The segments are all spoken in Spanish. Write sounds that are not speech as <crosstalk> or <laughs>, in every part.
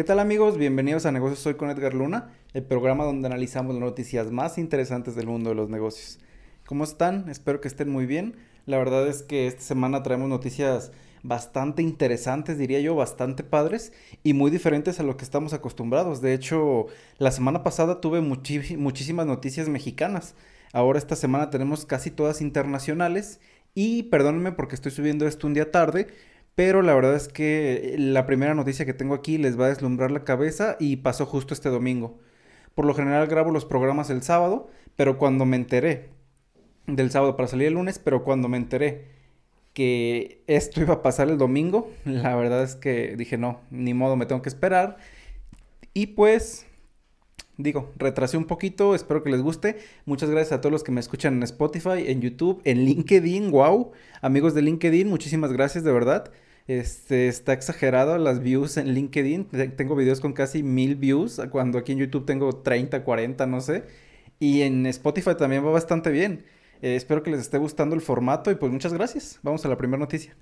¿Qué tal amigos? Bienvenidos a Negocios Soy con Edgar Luna, el programa donde analizamos las noticias más interesantes del mundo de los negocios. ¿Cómo están? Espero que estén muy bien. La verdad es que esta semana traemos noticias bastante interesantes, diría yo, bastante padres y muy diferentes a lo que estamos acostumbrados. De hecho, la semana pasada tuve muchísimas noticias mexicanas. Ahora esta semana tenemos casi todas internacionales y perdónenme porque estoy subiendo esto un día tarde, pero la verdad es que la primera noticia que tengo aquí les va a deslumbrar la cabeza y pasó justo este domingo. Por lo general grabo los programas el sábado, pero cuando me enteré del sábado para salir el lunes, pero cuando me enteré que esto <laughs> iba a pasar el domingo, la verdad es que dije no, ni modo, me tengo que esperar. Y pues digo, retrasé un poquito, espero que les guste. Muchas gracias a todos los que me escuchan en Spotify, en YouTube, en LinkedIn, wow. Amigos de LinkedIn, muchísimas gracias de verdad. Este, está exagerado las views en LinkedIn. Tengo videos con casi mil views, cuando aquí en YouTube tengo 30, 40, no sé. Y en Spotify también va bastante bien. Eh, espero que les esté gustando el formato y pues muchas gracias. Vamos a la primera noticia.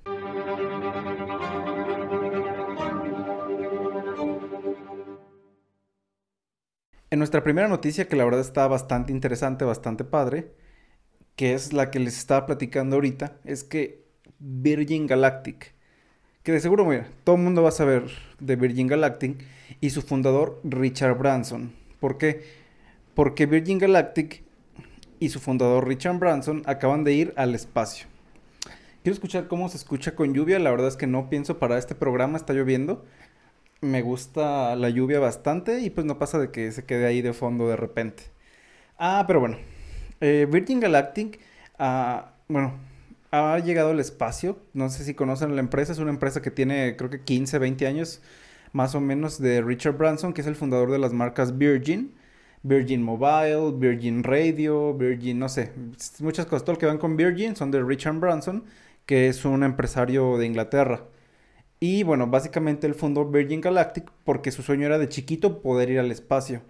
En nuestra primera noticia, que la verdad está bastante interesante, bastante padre, que es la que les estaba platicando ahorita, es que Virgin Galactic, que de seguro, mira, todo el mundo va a saber de Virgin Galactic y su fundador Richard Branson. ¿Por qué? Porque Virgin Galactic y su fundador Richard Branson acaban de ir al espacio. Quiero escuchar cómo se escucha con lluvia, la verdad es que no pienso para este programa, está lloviendo, me gusta la lluvia bastante y pues no pasa de que se quede ahí de fondo de repente. Ah, pero bueno, eh, Virgin Galactic, ah, bueno, ha llegado al espacio. No sé si conocen la empresa, es una empresa que tiene creo que 15, 20 años más o menos de Richard Branson, que es el fundador de las marcas Virgin. Virgin Mobile, Virgin Radio, Virgin, no sé, muchas cosas. Todo lo que van con Virgin son de Richard Branson, que es un empresario de Inglaterra. Y bueno, básicamente él fundó Virgin Galactic porque su sueño era de chiquito poder ir al espacio.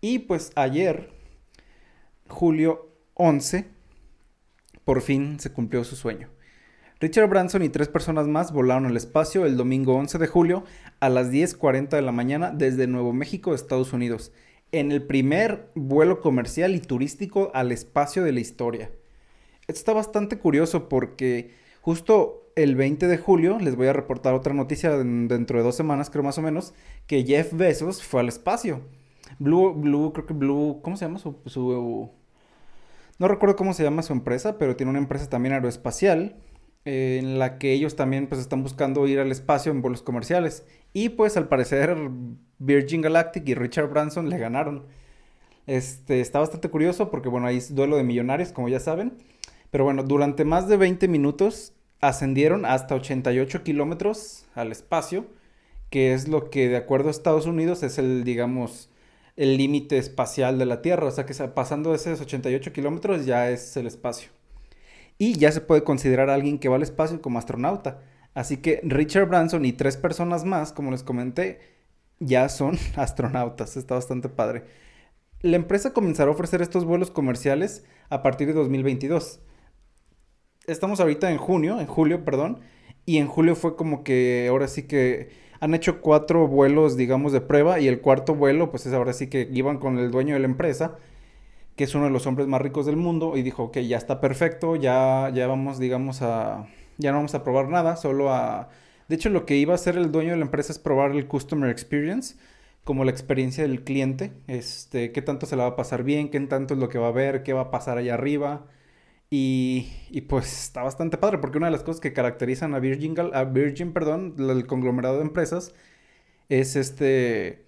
Y pues ayer, julio 11, por fin se cumplió su sueño. Richard Branson y tres personas más volaron al espacio el domingo 11 de julio a las 10.40 de la mañana desde Nuevo México, Estados Unidos, en el primer vuelo comercial y turístico al espacio de la historia. Esto está bastante curioso porque justo el 20 de julio les voy a reportar otra noticia dentro de dos semanas, creo más o menos, que Jeff Bezos fue al espacio. Blue, Blue, creo que Blue, ¿cómo se llama su, su no recuerdo cómo se llama su empresa, pero tiene una empresa también aeroespacial eh, en la que ellos también pues están buscando ir al espacio en vuelos comerciales. Y pues al parecer Virgin Galactic y Richard Branson le ganaron. Este, está bastante curioso porque bueno, ahí es duelo de millonarios, como ya saben. Pero bueno, durante más de 20 minutos ascendieron hasta 88 kilómetros al espacio, que es lo que de acuerdo a Estados Unidos es el, digamos, el límite espacial de la Tierra. O sea que pasando esos 88 kilómetros ya es el espacio. Y ya se puede considerar a alguien que va al espacio como astronauta. Así que Richard Branson y tres personas más, como les comenté, ya son <laughs> astronautas. Está bastante padre. La empresa comenzará a ofrecer estos vuelos comerciales a partir de 2022 estamos ahorita en junio, en julio, perdón, y en julio fue como que ahora sí que han hecho cuatro vuelos, digamos, de prueba, y el cuarto vuelo, pues es ahora sí que iban con el dueño de la empresa, que es uno de los hombres más ricos del mundo, y dijo, ok, ya está perfecto, ya, ya vamos, digamos, a, ya no vamos a probar nada, solo a... De hecho, lo que iba a hacer el dueño de la empresa es probar el Customer Experience, como la experiencia del cliente, este, qué tanto se la va a pasar bien, qué tanto es lo que va a ver, qué va a pasar allá arriba, y, pues está bastante padre, porque una de las cosas que caracterizan a Virgin, a Virgin, perdón, el conglomerado de empresas, es este,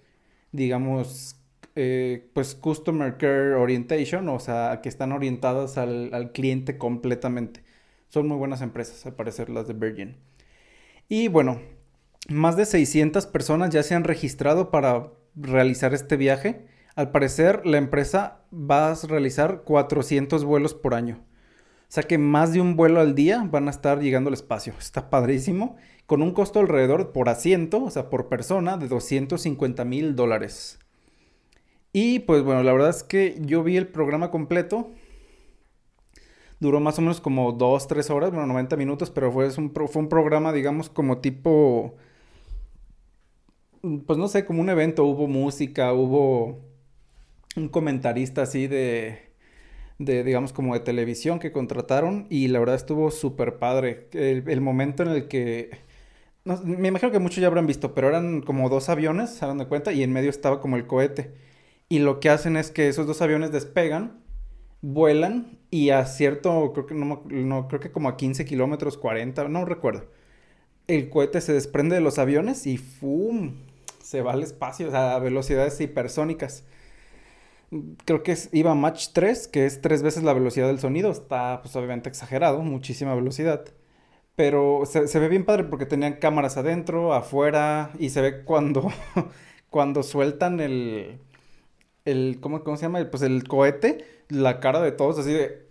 digamos, eh, pues Customer Care Orientation, o sea, que están orientadas al, al, cliente completamente. Son muy buenas empresas, al parecer, las de Virgin. Y bueno, más de 600 personas ya se han registrado para realizar este viaje. Al parecer, la empresa va a realizar 400 vuelos por año. Sea que más de un vuelo al día van a estar llegando al espacio. Está padrísimo. Con un costo alrededor por asiento, o sea, por persona, de 250 mil dólares. Y pues bueno, la verdad es que yo vi el programa completo. Duró más o menos como 2, 3 horas, bueno, 90 minutos, pero fue un, fue un programa, digamos, como tipo... pues no sé, como un evento, hubo música, hubo un comentarista así de, de digamos, como de televisión que contrataron y la verdad estuvo súper padre. El, momento en el que, me imagino que muchos ya habrán visto, pero eran como dos aviones, se de cuenta, y en medio estaba como el cohete. Y lo que hacen es que esos dos aviones despegan, vuelan y a cierto, creo que no, no creo que como a 15 kilómetros, 40, no recuerdo. El cohete se desprende de los aviones y ¡fum! se va al espacio, o sea, a velocidades hipersónicas. Creo que es, iba Mach 3, que es tres veces la velocidad del sonido. Está, pues, obviamente exagerado, muchísima velocidad. Pero se, ve bien padre porque tenían cámaras adentro, afuera, y se ve cuando, <laughs> cuando sueltan el, el ¿cómo, ¿cómo se llama? Pues el cohete, la cara de todos así de...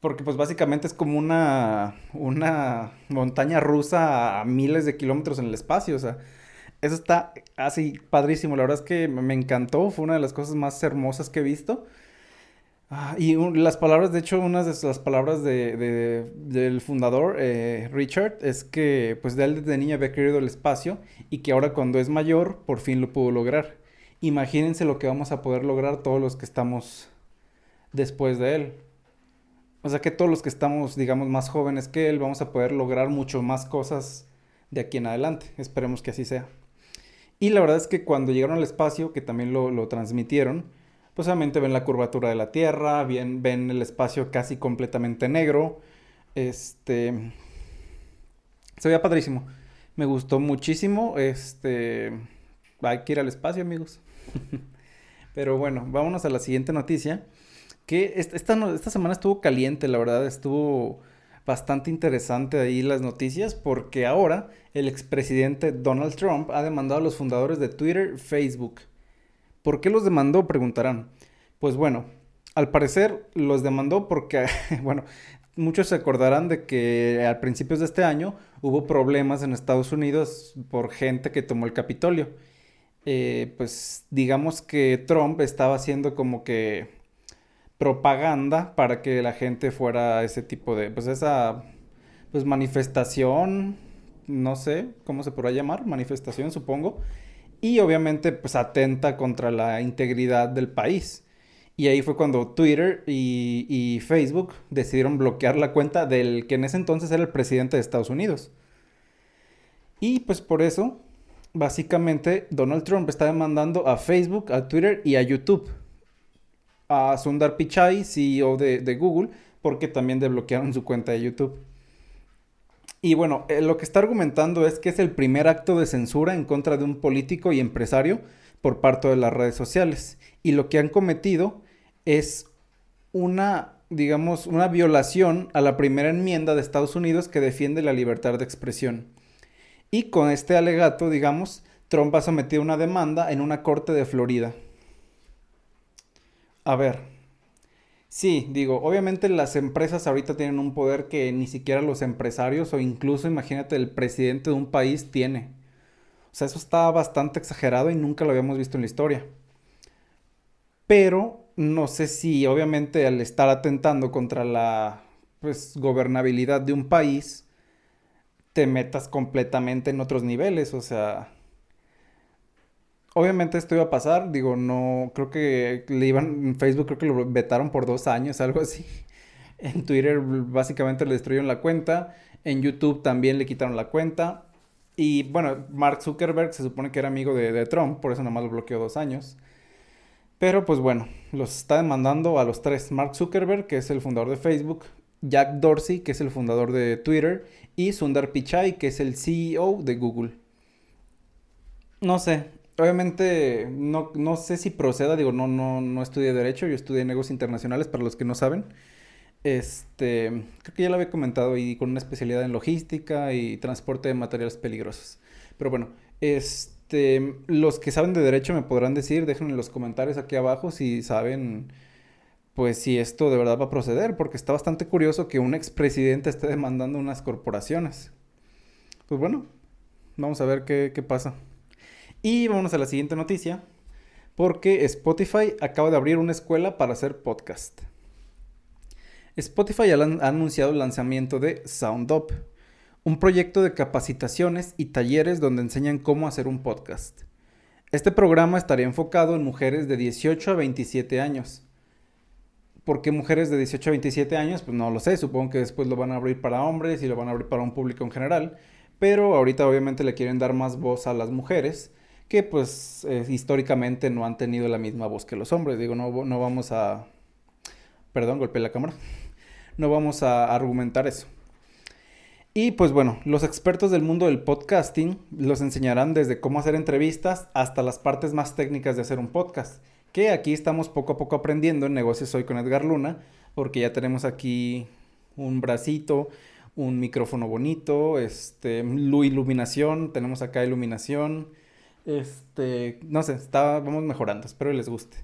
Porque pues básicamente es como una, una montaña rusa a miles de kilómetros en el espacio, o sea, eso está así padrísimo. La verdad es que me encantó. Fue una de las cosas más hermosas que he visto. Ah, y las palabras, de hecho, una de las palabras de, del fundador, eh, Richard, es que pues de él desde niño había querido el espacio y que ahora cuando es mayor por fin lo pudo lograr. Imagínense lo que vamos a poder lograr todos los que estamos después de él. O sea que todos los que estamos, digamos, más jóvenes que él, vamos a poder lograr mucho más cosas de aquí en adelante. Esperemos que así sea. Y la verdad es que cuando llegaron al espacio, que también lo, transmitieron, pues obviamente ven la curvatura de la Tierra, ven, ven el espacio casi completamente negro. Este. Se veía padrísimo. Me gustó muchísimo. Este. Hay que ir al espacio, amigos. <laughs> Pero bueno, vámonos a la siguiente noticia. Que esta, esta semana estuvo caliente, la verdad. Estuvo bastante interesante ahí las noticias porque ahora el expresidente Donald Trump ha demandado a los fundadores de Twitter, Facebook. ¿Por qué los demandó? Preguntarán. Pues bueno, al parecer los demandó porque, <laughs> bueno, muchos se acordarán de que al principios de este año hubo problemas en Estados Unidos por gente que tomó el Capitolio. Eh, pues digamos que Trump estaba haciendo como que propaganda para que la gente fuera a ese tipo de, pues esa, pues manifestación, no sé cómo se podrá llamar, manifestación supongo, y obviamente pues atenta contra la integridad del país. Y ahí fue cuando Twitter y, y, Facebook decidieron bloquear la cuenta del que en ese entonces era el presidente de Estados Unidos. Y pues por eso, básicamente, Donald Trump está demandando a Facebook, a Twitter y a YouTube a Sundar Pichai, CEO de, Google, porque también desbloquearon su cuenta de YouTube. Y bueno, eh, lo que está argumentando es que es el primer acto de censura en contra de un político y empresario por parte de las redes sociales. Y lo que han cometido es una, digamos, una violación a la primera enmienda de Estados Unidos que defiende la libertad de expresión. Y con este alegato, digamos, Trump ha sometido una demanda en una corte de Florida. A ver. Sí, digo, obviamente las empresas ahorita tienen un poder que ni siquiera los empresarios o incluso imagínate el presidente de un país tiene. O sea, eso está bastante exagerado y nunca lo habíamos visto en la historia. Pero no sé si obviamente al estar atentando contra la pues gobernabilidad de un país te metas completamente en otros niveles, o sea, obviamente esto iba a pasar, digo, no, creo que le iban, en Facebook creo que lo vetaron por dos años, <laughs> algo así. En Twitter básicamente le destruyeron la cuenta, en YouTube también le quitaron la cuenta. Y bueno, Mark Zuckerberg se supone que era amigo de, de Trump, por eso nada más lo bloqueó dos años. Pero pues bueno, los está demandando a los tres. Mark Zuckerberg, que es el fundador de Facebook, Jack Dorsey, que es el fundador de Twitter, y Sundar Pichai, que es el CEO de Google. No sé, obviamente no, no sé si proceda, digo, no, no, no estudié Derecho, yo estudié Negocios Internacionales, para los que no saben. Este, creo que ya lo había comentado, y con una especialidad en logística y transporte de materiales peligrosos. Pero bueno, este, los que saben de Derecho me podrán decir, déjenme en los comentarios aquí abajo si saben, pues si esto de verdad va a proceder, porque está bastante curioso que un expresidente esté demandando unas corporaciones. Pues bueno, vamos a ver qué, qué pasa. Y vamos a la siguiente noticia, porque Spotify acaba de abrir una escuela para hacer podcast. Spotify ha anunciado el lanzamiento de SoundUp, un proyecto de capacitaciones y talleres donde enseñan cómo hacer un podcast. Este programa estaría enfocado en mujeres de 18 a 27 años. ¿Por qué mujeres de 18 a 27 años? Pues no lo sé, supongo que después lo van a abrir para hombres y lo van a abrir para un público en general, pero ahorita obviamente le quieren dar más voz a las mujeres que pues eh, históricamente no han tenido la misma voz que los hombres. Digo, no, no vamos a... Perdón, golpeé la cámara. No vamos a argumentar eso. Y pues bueno, los expertos del mundo del podcasting los enseñarán desde cómo hacer entrevistas hasta las partes más técnicas de hacer un podcast. Que aquí estamos poco a poco aprendiendo en Negocios Hoy con Edgar Luna, porque ya tenemos aquí un bracito, un micrófono bonito, este, iluminación, tenemos acá iluminación, este, no sé, está, vamos mejorando, espero les guste.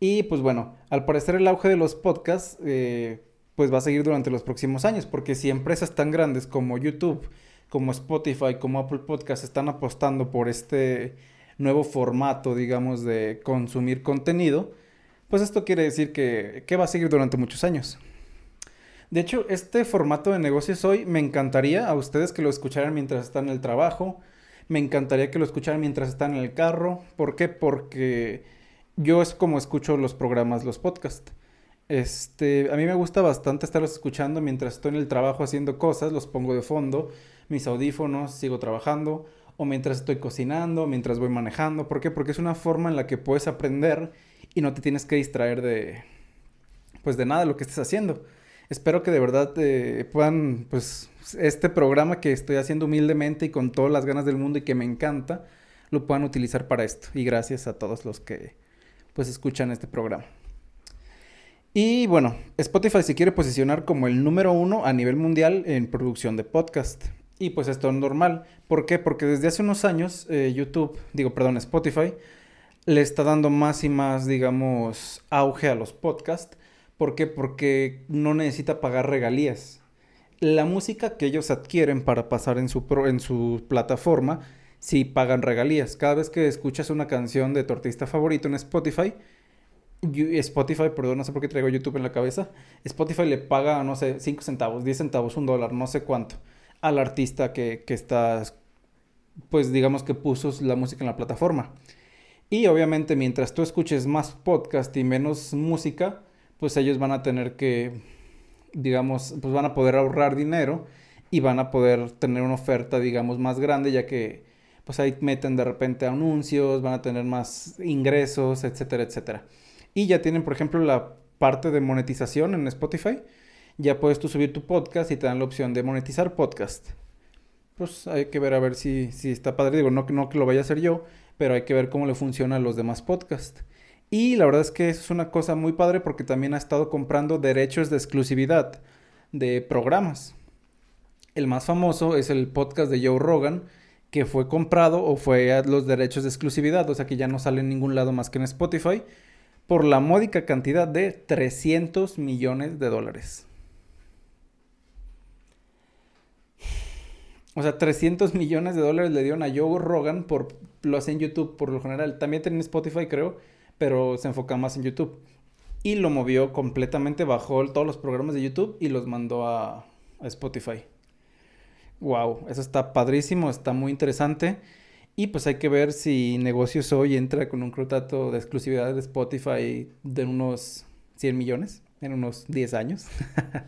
Y pues bueno, al parecer el auge de los podcasts eh, pues va a seguir durante los próximos años, porque si empresas tan grandes como YouTube, como Spotify, como Apple Podcasts están apostando por este nuevo formato, digamos, de consumir contenido, pues esto quiere decir que, que va a seguir durante muchos años. De hecho, este formato de negocios hoy me encantaría a ustedes que lo escucharan mientras están en el trabajo, me encantaría que lo escucharan mientras están en el carro. ¿Por qué? Porque yo es como escucho los programas, los podcasts. Este, a mí me gusta bastante estarlos escuchando mientras estoy en el trabajo haciendo cosas, los pongo de fondo, mis audífonos, sigo trabajando, o mientras estoy cocinando, mientras voy manejando. ¿Por qué? Porque es una forma en la que puedes aprender y no te tienes que distraer de, pues de nada de lo que estés haciendo. Espero que de verdad eh, puedan, pues, este programa que estoy haciendo humildemente y con todas las ganas del mundo y que me encanta, lo puedan utilizar para esto. Y gracias a todos los que, pues, escuchan este programa. Y bueno, Spotify se quiere posicionar como el número uno a nivel mundial en producción de podcast. Y pues esto es normal. ¿Por qué? Porque desde hace unos años eh, YouTube, digo, perdón, Spotify, le está dando más y más, digamos, auge a los podcasts. ¿Por qué? Porque no necesita pagar regalías. La música que ellos adquieren para pasar en su, en su plataforma, sí pagan regalías. Cada vez que escuchas una canción de tu artista favorito en Spotify, Spotify, perdón, no sé por qué traigo YouTube en la cabeza. Spotify le paga, no sé, 5 centavos, 10 centavos, un dólar, no sé cuánto, al artista que, que está, pues digamos que puso la música en la plataforma. Y obviamente mientras tú escuches más podcast y menos música, pues ellos van a tener que, digamos, pues van a poder ahorrar dinero y van a poder tener una oferta, digamos, más grande, ya que pues ahí meten de repente anuncios, van a tener más ingresos, etcétera, etcétera. Y ya tienen, por ejemplo, la parte de monetización en Spotify. Ya puedes tú subir tu podcast y te dan la opción de monetizar podcast. Pues hay que ver a ver si, si está padre. Digo, no, no que lo vaya a hacer yo, pero hay que ver cómo le funciona a los demás podcasts. Y la verdad es que es una cosa muy padre porque también ha estado comprando derechos de exclusividad de programas. El más famoso es el podcast de Joe Rogan, que fue comprado o fue a los derechos de exclusividad, o sea que ya no sale en ningún lado más que en Spotify por la módica cantidad de 300 millones de dólares. O sea, 300 millones de dólares le dieron a Joe Rogan por lo hace en YouTube por lo general. También tiene Spotify, creo, pero se enfoca más en YouTube. Y lo movió completamente, bajó todos los programas de YouTube y los mandó a, Spotify. Wow, eso está padrísimo, está muy interesante. Y pues hay que ver si Negocios Hoy entra con un contrato de exclusividad de Spotify de unos 100 millones en unos 10 años.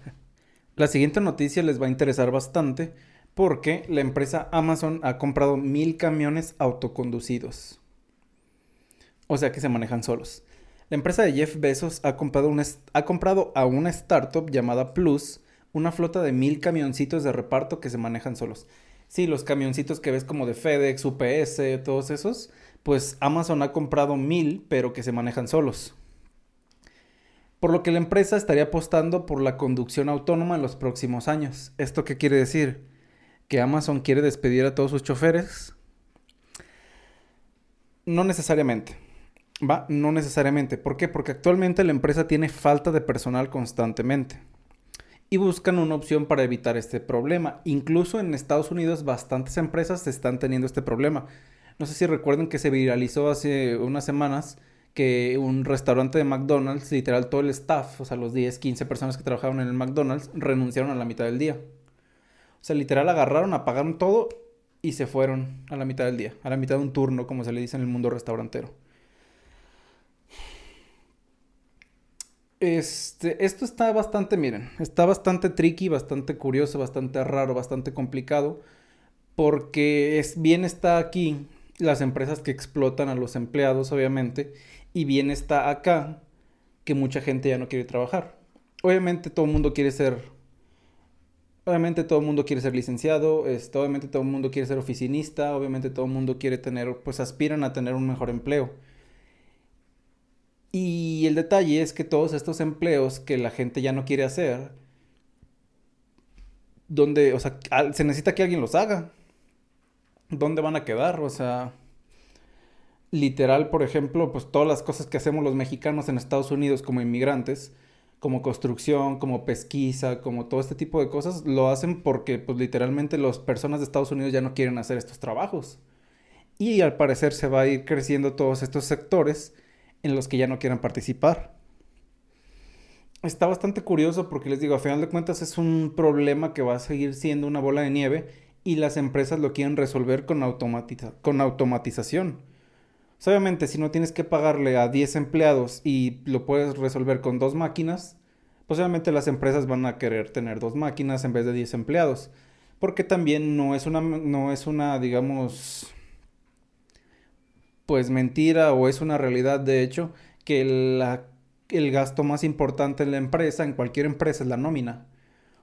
<laughs> la siguiente noticia les va a interesar bastante porque la empresa Amazon ha comprado mil camiones autoconducidos. O sea que se manejan solos. La empresa de Jeff Bezos ha comprado, ha comprado a una startup llamada Plus una flota de mil camioncitos de reparto que se manejan solos. Sí, los camioncitos que ves como de FedEx, UPS, todos esos, pues Amazon ha comprado mil, pero que se manejan solos. Por lo que la empresa estaría apostando por la conducción autónoma en los próximos años. ¿Esto qué quiere decir? ¿Que Amazon quiere despedir a todos sus choferes? No necesariamente. Va, no necesariamente. ¿Por qué? Porque actualmente la empresa tiene falta de personal constantemente y buscan una opción para evitar este problema. Incluso en Estados Unidos bastantes empresas están teniendo este problema. No sé si recuerden que se viralizó hace unas semanas que un restaurante de McDonald's, literal todo el staff, o sea, los 10, 15 personas que trabajaban en el McDonald's, renunciaron a la mitad del día. O sea, literal agarraron, apagaron todo y se fueron a la mitad del día, a la mitad de un turno, como se le dice en el mundo restaurantero. Este, esto está bastante, miren, está bastante tricky, bastante curioso, bastante raro, bastante complicado, porque es, bien está aquí las empresas que explotan a los empleados, obviamente, y bien está acá que mucha gente ya no quiere trabajar. Obviamente todo el mundo quiere ser, obviamente todo el mundo quiere ser licenciado, este, obviamente todo el mundo quiere ser oficinista, obviamente todo el mundo quiere tener, pues aspiran a tener un mejor empleo. Y el detalle es que todos estos empleos que la gente ya no quiere hacer, donde, o sea, se necesita que alguien los haga. ¿Dónde van a quedar? O sea, literal, por ejemplo, pues todas las cosas que hacemos los mexicanos en Estados Unidos como inmigrantes, como construcción, como pesquisa, como todo este tipo de cosas, lo hacen porque pues literalmente las personas de Estados Unidos ya no quieren hacer estos trabajos. Y al parecer se va a ir creciendo todos estos sectores en los que ya no quieran participar. Está bastante curioso porque les digo, a final de cuentas es un problema que va a seguir siendo una bola de nieve y las empresas lo quieren resolver con, con automatización. obviamente, si no tienes que pagarle a 10 empleados y lo puedes resolver con dos máquinas, pues las empresas van a querer tener dos máquinas en vez de 10 empleados. Porque también no es una, no es una, digamos, pues mentira o es una realidad de hecho que el gasto más importante en la empresa, en cualquier empresa, es la nómina.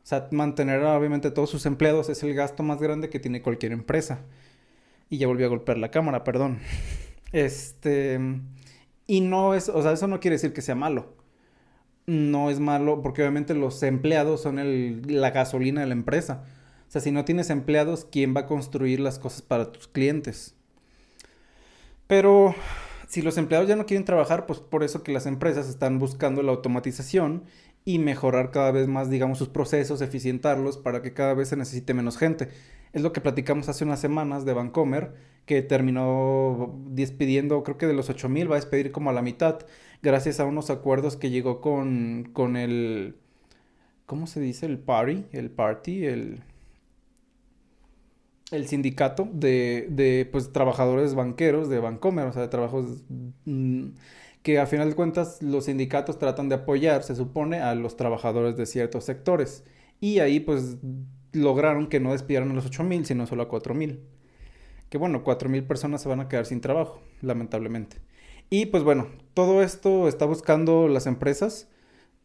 O sea, mantener obviamente todos sus empleados es el gasto más grande que tiene cualquier empresa. Y ya volví a golpear la cámara, perdón. <laughs> Este. Y no es, o sea, eso no quiere decir que sea malo. No es malo porque obviamente los empleados son la gasolina de la empresa. O sea, si no tienes empleados, ¿quién va a construir las cosas para tus clientes? Pero si los empleados ya no quieren trabajar, pues por eso que las empresas están buscando la automatización y mejorar cada vez más, digamos, sus procesos, eficientarlos para que cada vez se necesite menos gente. Es lo que platicamos hace unas semanas de Vancomer, que terminó despidiendo, creo que de los 8000 va a despedir como a la mitad, gracias a unos acuerdos que llegó con, con el, ¿cómo se dice? El party, el party, el el sindicato de, de pues, trabajadores banqueros de Bancomer, o sea, de trabajos mm, que a final de cuentas los sindicatos tratan de apoyar, se supone, a los trabajadores de ciertos sectores. Y ahí pues lograron que no despidieran a los 8.000, sino solo a 4.000. Que bueno, 4.000 personas se van a quedar sin trabajo, lamentablemente. Y pues bueno, todo esto está buscando las empresas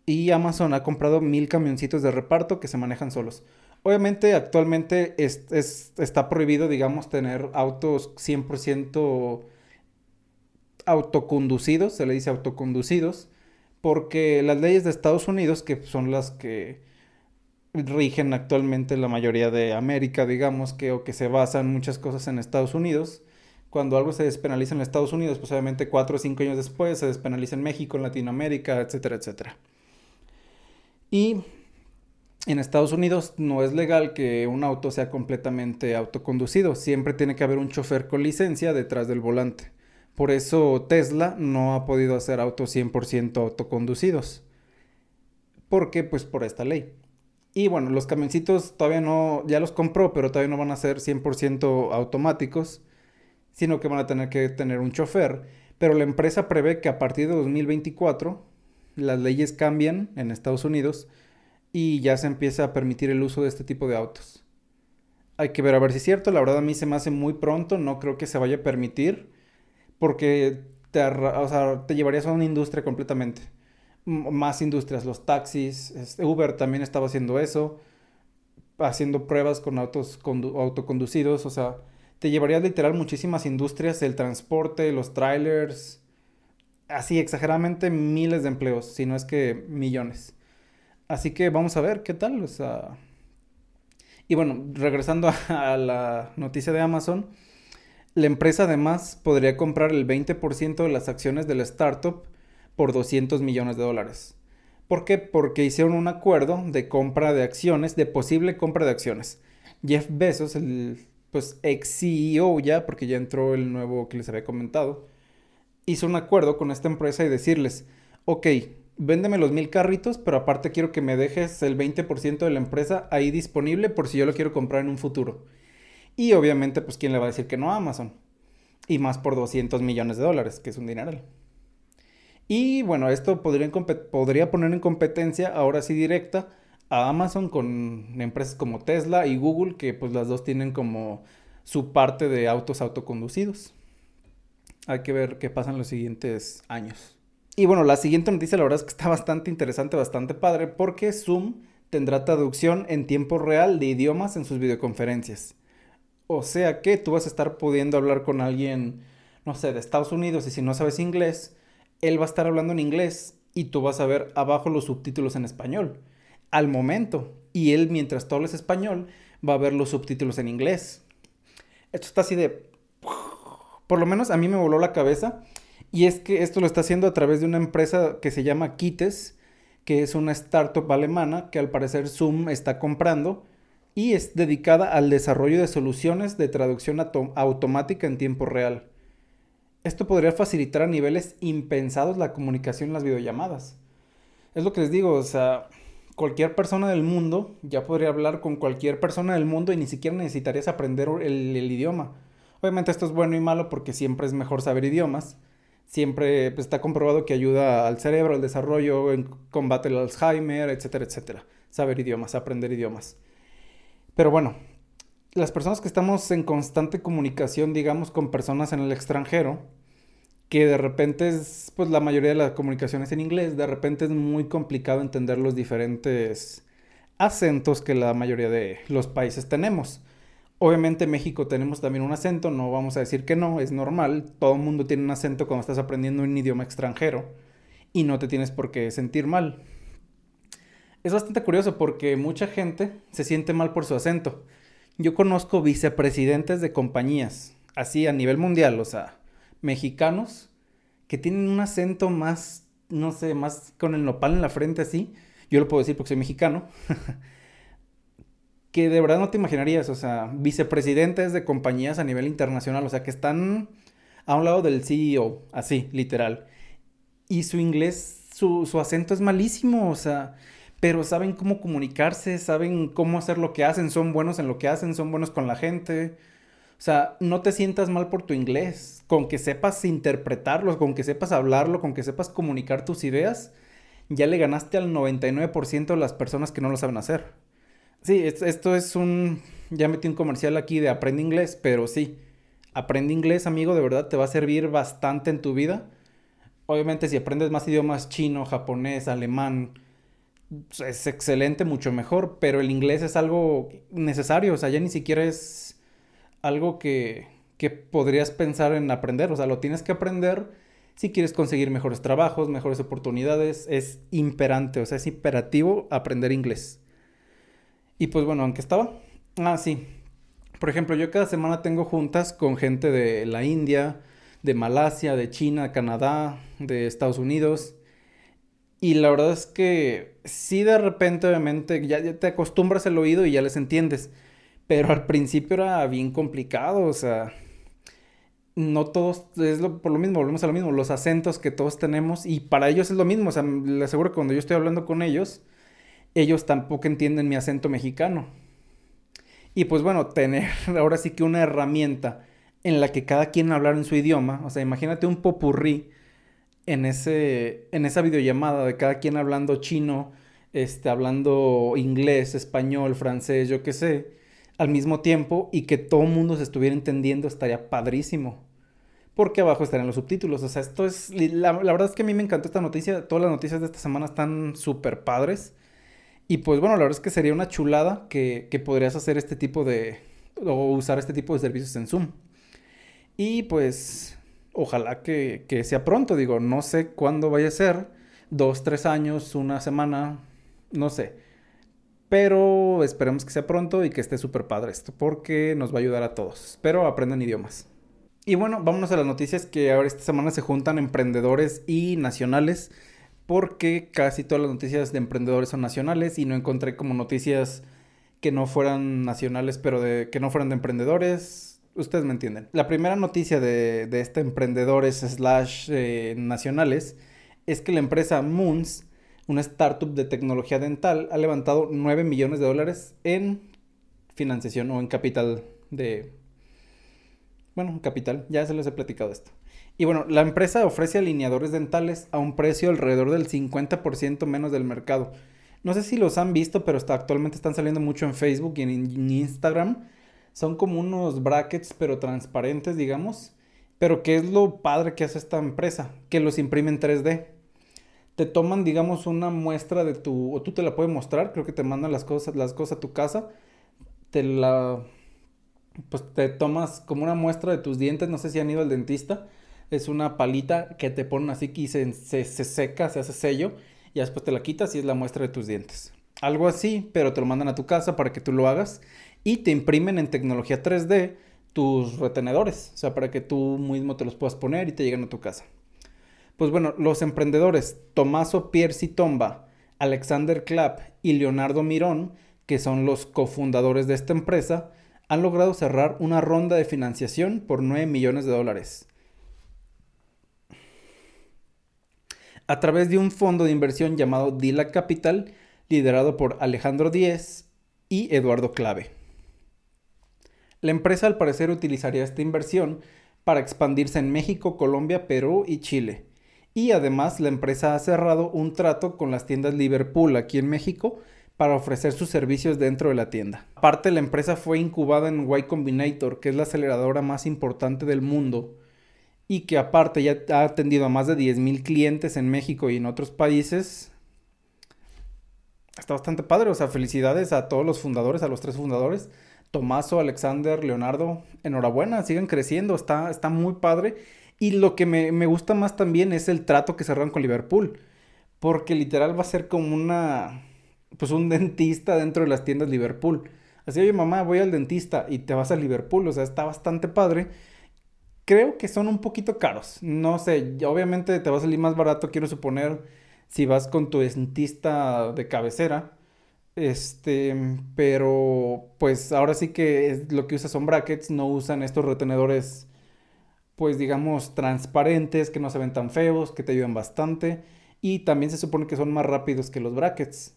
y Amazon ha comprado mil camioncitos de reparto que se manejan solos. Obviamente actualmente está prohibido, digamos, tener autos 100% autoconducidos, se le dice autoconducidos, porque las leyes de Estados Unidos, que son las que rigen actualmente la mayoría de América, digamos, que o que se basan muchas cosas en Estados Unidos, cuando algo se despenaliza en Estados Unidos, pues obviamente cuatro o cinco años después se despenaliza en México, en Latinoamérica, etcétera, etcétera. Y en Estados Unidos no es legal que un auto sea completamente autoconducido. Siempre tiene que haber un chofer con licencia detrás del volante. Por eso Tesla no ha podido hacer autos 100% autoconducidos. ¿Por qué? Pues por esta ley. Y bueno, los camioncitos todavía no, ya los compró, pero todavía no van a ser 100% automáticos, sino que van a tener que tener un chofer. Pero la empresa prevé que a partir de 2024 las leyes cambian en Estados Unidos y ya se empieza a permitir el uso de este tipo de autos. Hay que ver a ver si es cierto, la verdad a mí se me hace muy pronto, no creo que se vaya a permitir, porque te, te llevarías a una industria completamente. más industrias, los taxis, este, Uber también estaba haciendo eso, haciendo pruebas con autos autoconducidos, o sea, te llevarías literal muchísimas industrias, el transporte, los trailers, así exageradamente miles de empleos, si no es que millones. Así que vamos a ver qué tal. O sea... Y bueno, regresando a la noticia de Amazon, la empresa además podría comprar el 20% de las acciones de la startup por 200 millones de dólares. ¿Por qué? Porque hicieron un acuerdo de compra de acciones, de posible compra de acciones. Jeff Bezos, el pues ex CEO ya, porque ya entró el nuevo que les había comentado, hizo un acuerdo con esta empresa y decirles, ok, véndeme los mil carritos, pero aparte quiero que me dejes el 20% de la empresa ahí disponible por si yo lo quiero comprar en un futuro. Y obviamente, pues, ¿quién le va a decir que no a Amazon? Y más por 200 millones de dólares, que es un dineral. Y bueno, esto podría, podría poner en competencia, ahora sí directa, a Amazon con empresas como Tesla y Google, que pues las dos tienen como su parte de autos autoconducidos. Hay que ver qué pasa en los siguientes años. Y bueno, la siguiente noticia la verdad es que está bastante interesante, bastante padre, porque Zoom tendrá traducción en tiempo real de idiomas en sus videoconferencias. O sea que tú vas a estar pudiendo hablar con alguien, no sé, de Estados Unidos y si no sabes inglés, él va a estar hablando en inglés y tú vas a ver abajo los subtítulos en español. Al momento. Y él, mientras tú hables español, va a ver los subtítulos en inglés. Esto está así de... Por lo menos a mí me voló la cabeza y es que esto lo está haciendo a través de una empresa que se llama Kites, que es una startup alemana que al parecer Zoom está comprando y es dedicada al desarrollo de soluciones de traducción automática en tiempo real. Esto podría facilitar a niveles impensados la comunicación en las videollamadas. Es lo que les digo, o sea, cualquier persona del mundo ya podría hablar con cualquier persona del mundo y ni siquiera necesitarías aprender el, el idioma. Obviamente esto es bueno y malo porque siempre es mejor saber idiomas, siempre pues, está comprobado que ayuda al cerebro, al desarrollo, en combate al Alzheimer, etcétera, etcétera. Saber idiomas, aprender idiomas. Pero bueno, las personas que estamos en constante comunicación, digamos, con personas en el extranjero, que de repente es, pues la mayoría de la comunicación es en inglés, de repente es muy complicado entender los diferentes acentos que la mayoría de los países tenemos. Obviamente en México tenemos también un acento, no vamos a decir que no, es normal, todo el mundo tiene un acento cuando estás aprendiendo un idioma extranjero y no te tienes por qué sentir mal. Es bastante curioso porque mucha gente se siente mal por su acento. Yo conozco vicepresidentes de compañías, así a nivel mundial, o sea, mexicanos, que tienen un acento más, no sé, más con el nopal en la frente así. Yo lo puedo decir porque soy mexicano. <laughs> que de verdad no te imaginarías, o sea, vicepresidentes de compañías a nivel internacional, o sea, que están a un lado del CEO, así, literal. Y su inglés, su, su acento es malísimo, o sea, pero saben cómo comunicarse, saben cómo hacer lo que hacen, son buenos en lo que hacen, son buenos con la gente. O sea, no te sientas mal por tu inglés, con que sepas interpretarlo, con que sepas hablarlo, con que sepas comunicar tus ideas, ya le ganaste al 99% de las personas que no lo saben hacer. Sí, esto es un... Ya metí un comercial aquí de aprende inglés, pero sí, aprende inglés, amigo, de verdad te va a servir bastante en tu vida. Obviamente si aprendes más idiomas chino, japonés, alemán, es excelente, mucho mejor, pero el inglés es algo necesario, o sea, ya ni siquiera es algo que, que podrías pensar en aprender, o sea, lo tienes que aprender si quieres conseguir mejores trabajos, mejores oportunidades, es imperante, o sea, es imperativo aprender inglés. Y pues bueno, aunque estaba. Ah, sí. Por ejemplo, yo cada semana tengo juntas con gente de la India, de Malasia, de China, Canadá, de Estados Unidos. Y la verdad es que sí de repente, obviamente, ya, te acostumbras el oído y ya les entiendes. Pero al principio era bien complicado, o sea, no todos, es lo, por lo mismo, volvemos a lo mismo, los acentos que todos tenemos y para ellos es lo mismo, o sea, les aseguro que cuando yo estoy hablando con ellos, ellos tampoco entienden mi acento mexicano. Y pues bueno, tener <laughs> ahora sí que una herramienta en la que cada quien hablar en su idioma, o sea, imagínate un popurrí en, ese, en esa videollamada de cada quien hablando chino, este, hablando inglés, español, francés, yo qué sé, al mismo tiempo y que todo el mundo se estuviera entendiendo, estaría padrísimo. Porque abajo estarían los subtítulos. O sea, esto es. La, la verdad es que a mí me encantó esta noticia. Todas las noticias de esta semana están súper padres. Y pues bueno, la verdad es que sería una chulada que, podrías hacer este tipo de, o usar este tipo de servicios en Zoom. Y pues ojalá que, que, sea pronto, digo, no sé cuándo vaya a ser, dos, tres años, una semana, no sé. Pero esperemos que sea pronto y que esté súper padre esto, porque nos va a ayudar a todos. Pero aprendan idiomas. Y bueno, vámonos a las noticias que ahora esta semana se juntan emprendedores y nacionales porque casi todas las noticias de emprendedores son nacionales y no encontré como noticias que no fueran nacionales, pero de, que no fueran de emprendedores. Ustedes me entienden. La primera noticia de, de este emprendedores slash eh, nacionales es que la empresa Moons una startup de tecnología dental, ha levantado 9 millones de dólares en financiación o en capital de... Bueno, capital, ya se les he platicado esto. Y bueno, la empresa ofrece alineadores dentales a un precio alrededor del 50% menos del mercado. No sé si los han visto, pero está, actualmente están saliendo mucho en Facebook y en, Instagram. Son como unos brackets, pero transparentes, digamos. Pero ¿qué es lo padre que hace esta empresa? Que los imprime en 3D. Te toman, digamos, una muestra de tu... O tú te la puedes mostrar, creo que te mandan las cosas, las cosas a tu casa. Te la... Pues te tomas como una muestra de tus dientes, no sé si han ido al dentista es una palita que te ponen así que se, se, seca, se hace sello y después te la quitas y es la muestra de tus dientes. Algo así, pero te lo mandan a tu casa para que tú lo hagas y te imprimen en tecnología 3D tus retenedores, o sea, para que tú mismo te los puedas poner y te lleguen a tu casa. Pues bueno, los emprendedores Tomaso Pierci Tomba, Alexander Clapp y Leonardo Mirón, que son los cofundadores de esta empresa, han logrado cerrar una ronda de financiación por 9 millones de dólares. A través de un fondo de inversión llamado Dila Capital, liderado por Alejandro Díez y Eduardo Clave. La empresa al parecer utilizaría esta inversión para expandirse en México, Colombia, Perú y Chile. Y además la empresa ha cerrado un trato con las tiendas Liverpool aquí en México para ofrecer sus servicios dentro de la tienda. Aparte, la empresa fue incubada en Y Combinator, que es la aceleradora más importante del mundo y que aparte ya ha atendido a más de 10.000 clientes en México y en otros países. Está bastante padre, o sea, felicidades a todos los fundadores, a los tres fundadores. Tomaso, Alexander, Leonardo, enhorabuena, sigan creciendo, está, está muy padre. Y lo que me, me gusta más también es el trato que cerraron con Liverpool, porque literal va a ser como una, pues un dentista dentro de las tiendas Liverpool. Así, oye mamá, voy al dentista y te vas a Liverpool, o sea, está bastante padre creo que son un poquito caros. No sé, obviamente te va a salir más barato, quiero suponer, si vas con tu dentista de cabecera. Este, pero pues ahora sí que es, lo que usa son brackets, no usan estos retenedores, pues digamos, transparentes, que no se ven tan feos, que te ayudan bastante. Y también se supone que son más rápidos que los brackets.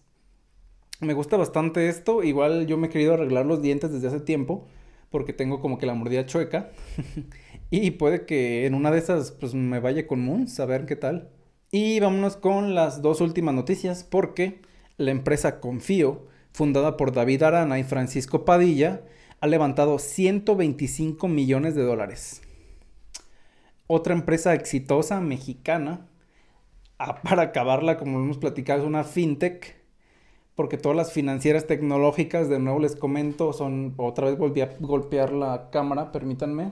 Me gusta bastante esto. Igual yo me he querido arreglar los dientes desde hace tiempo. Porque tengo como que la mordida chueca. <laughs> Y puede que en una de esas pues me vaya con Moons a ver qué tal. Y vámonos con las dos últimas noticias porque la empresa Confío, fundada por David Arana y Francisco Padilla, ha levantado 125 millones de dólares. Otra empresa exitosa mexicana, <laughs> para acabarla, como hemos platicado, es una fintech, porque todas las financieras tecnológicas, de nuevo les comento, son, otra vez volví a golpear la cámara, permítanme.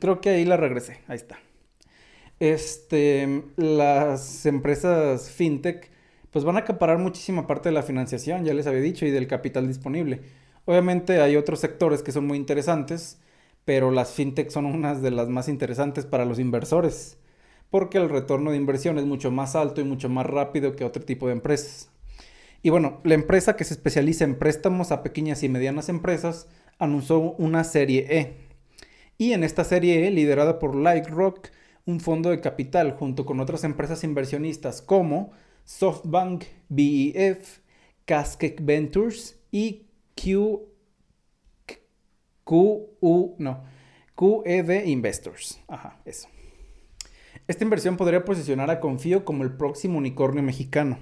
Creo que ahí la regresé, ahí está. Este, las empresas fintech pues van a acaparar muchísima parte de la financiación, ya les había dicho, y del capital disponible. Obviamente hay otros sectores que son muy interesantes, pero las fintech son unas de las más interesantes para los inversores, porque el retorno de inversión es mucho más alto y mucho más rápido que otro tipo de empresas. Y bueno, la empresa que se especializa en préstamos a pequeñas y medianas empresas anunció una serie E, y en esta serie, liderada por Rock, un fondo de capital junto con otras empresas inversionistas como SoftBank, BEF, Cascade Ventures y Q, no, QED Investors. Ajá, eso. Esta inversión podría posicionar a Confío como el próximo unicornio mexicano.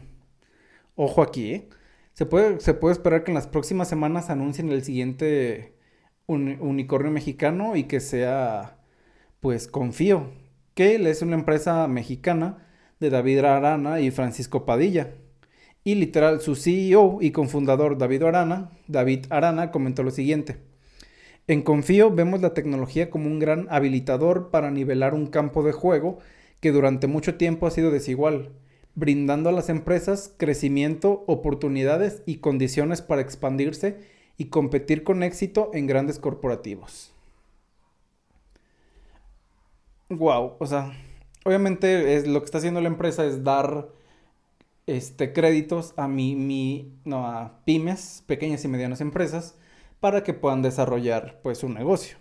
Ojo aquí, ¿eh? Se puede, esperar que en las próximas semanas anuncien el siguiente un unicornio mexicano y que sea, pues, Confío, que es una empresa mexicana de David Arana y Francisco Padilla. Y literal, su CEO y cofundador David Arana, David Arana comentó lo siguiente. En Confío vemos la tecnología como un gran habilitador para nivelar un campo de juego que durante mucho tiempo ha sido desigual, brindando a las empresas crecimiento, oportunidades y condiciones para expandirse y competir con éxito en grandes corporativos. Wow, o sea, obviamente es, lo que está haciendo la empresa es dar este, créditos a mi, mi, no, a pymes, pequeñas y medianas empresas, para que puedan desarrollar pues un negocio.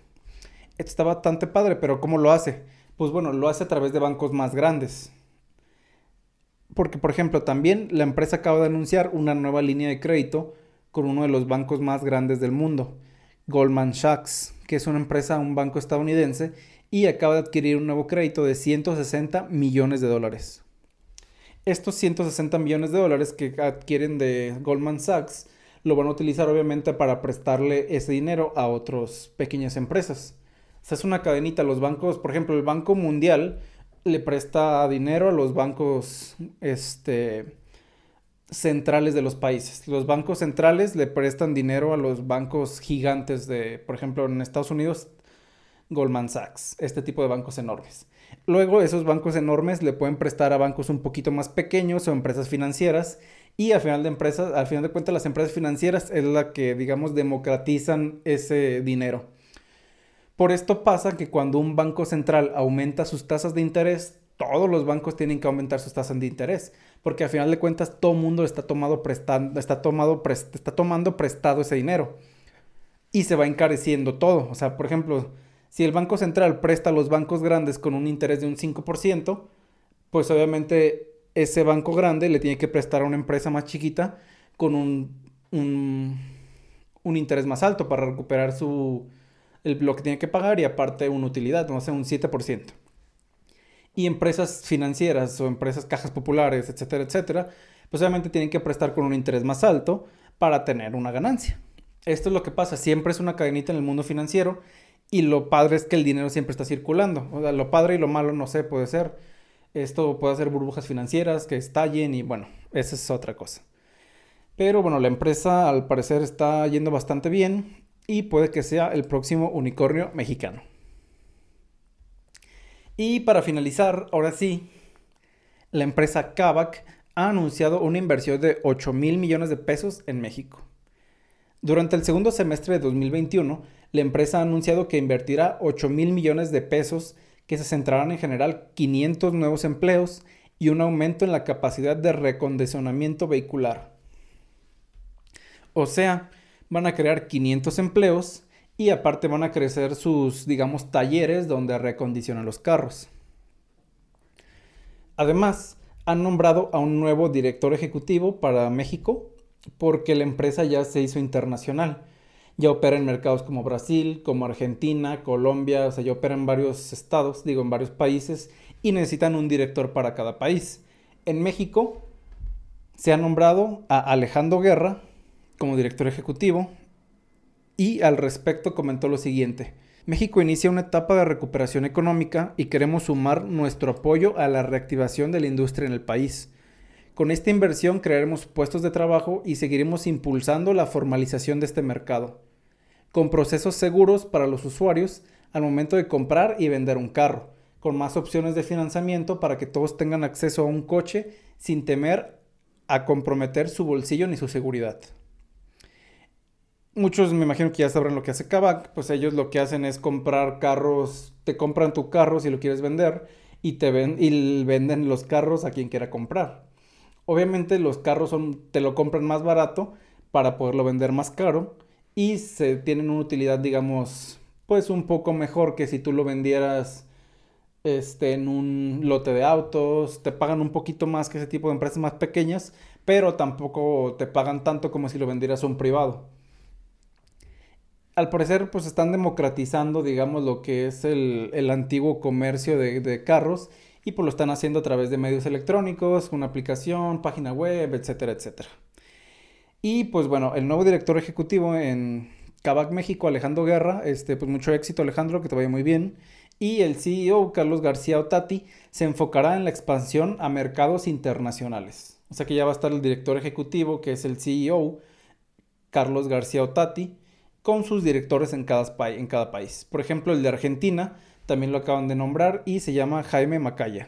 Esto está bastante padre, pero ¿cómo lo hace? Pues bueno, lo hace a través de bancos más grandes. Porque, por ejemplo, también la empresa acaba de anunciar una nueva línea de crédito con uno de los bancos más grandes del mundo, Goldman Sachs, que es una empresa, un banco estadounidense, y acaba de adquirir un nuevo crédito de 160 millones de dólares. Estos 160 millones de dólares que adquieren de Goldman Sachs lo van a utilizar obviamente para prestarle ese dinero a otras pequeñas empresas. Sea, es una cadenita. Los bancos, por ejemplo, el Banco Mundial le presta dinero a los bancos este, centrales de los países. Los bancos centrales le prestan dinero a los bancos gigantes de, por ejemplo, en Estados Unidos, Goldman Sachs, este tipo de bancos enormes. Luego esos bancos enormes le pueden prestar a bancos un poquito más pequeños o empresas financieras y al final de empresas, al final de cuentas las empresas financieras es la que digamos democratizan ese dinero. Por esto pasa que cuando un banco central aumenta sus tasas de interés, todos los bancos tienen que aumentar sus tasas de interés, porque al final de cuentas todo el mundo está, tomado prestando, está, tomado está tomando prestado ese dinero y se va encareciendo todo. O sea, por ejemplo, si el Banco Central presta a los bancos grandes con un interés de un 5%, pues obviamente ese banco grande le tiene que prestar a una empresa más chiquita con un, un, un interés más alto para recuperar su, el, lo que tiene que pagar y aparte una utilidad, no sé, un 7%. Y empresas financieras o empresas cajas populares, etcétera, etcétera, pues obviamente tienen que prestar con un interés más alto para tener una ganancia. Esto es lo que pasa, siempre es una cadenita en el mundo financiero y lo padre es que el dinero siempre está circulando. O sea, lo padre y lo malo, no sé, puede ser. Esto puede ser burbujas financieras que estallen y bueno, esa es otra cosa. Pero bueno, la empresa al parecer está yendo bastante bien y puede que sea el próximo unicornio mexicano. Y para finalizar, ahora sí, la empresa Kavak ha anunciado una inversión de 8 mil millones de pesos en México. Durante el segundo semestre de 2021, la empresa ha anunciado que invertirá 8 mil millones de pesos que se centrarán en generar 500 nuevos empleos y un aumento en la capacidad de recondicionamiento vehicular. O sea, van a crear 500 empleos y aparte van a crecer sus, digamos, talleres donde recondicionan los carros. Además, han nombrado a un nuevo director ejecutivo para México porque la empresa ya se hizo internacional. Ya opera en mercados como Brasil, como Argentina, Colombia, o sea, ya opera en varios estados, digo, en varios países y necesitan un director para cada país. En México se ha nombrado a Alejandro Guerra, como director ejecutivo y al respecto comentó lo siguiente. México inicia una etapa de recuperación económica y queremos sumar nuestro apoyo a la reactivación de la industria en el país. Con esta inversión crearemos puestos de trabajo y seguiremos impulsando la formalización de este mercado, con procesos seguros para los usuarios al momento de comprar y vender un carro, con más opciones de financiamiento para que todos tengan acceso a un coche sin temer a comprometer su bolsillo ni su seguridad muchos me imagino que ya sabrán lo que hace Kavak, pues ellos lo que hacen es comprar carros, te compran tu carro si lo quieres vender y te ven, y venden los carros a quien quiera comprar. Obviamente los carros son, te lo compran más barato para poderlo vender más caro y se tienen una utilidad, digamos, pues un poco mejor que si tú lo vendieras este, en un lote de autos, te pagan un poquito más que ese tipo de empresas más pequeñas, pero tampoco te pagan tanto como si lo vendieras a un privado al parecer pues están democratizando, digamos, lo que es el, antiguo comercio de, carros y pues lo están haciendo a través de medios electrónicos, una aplicación, página web, etcétera, etcétera. Y pues bueno, el nuevo director ejecutivo en Cabac México, Alejandro Guerra, este, pues mucho éxito Alejandro, que te vaya muy bien. Y el CEO, Carlos García Otati, se enfocará en la expansión a mercados internacionales. O sea que ya va a estar el director ejecutivo, que es el CEO, Carlos García Otati, con sus directores en cada, país. Por ejemplo, el de Argentina también lo acaban de nombrar y se llama Jaime Macaya.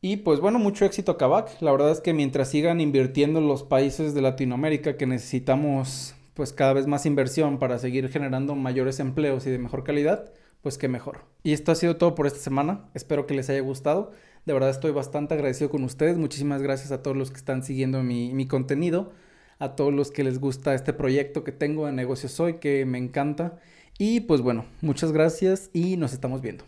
Y pues bueno, mucho éxito a Kavak. La verdad es que mientras sigan invirtiendo en los países de Latinoamérica que necesitamos pues cada vez más inversión para seguir generando mayores empleos y de mejor calidad, pues qué mejor. Y esto ha sido todo por esta semana. Espero que les haya gustado. De verdad estoy bastante agradecido con ustedes. Muchísimas gracias a todos los que están siguiendo mi contenido a todos los que les gusta este proyecto que tengo de negocios hoy, que me encanta. Y pues bueno, muchas gracias y nos estamos viendo.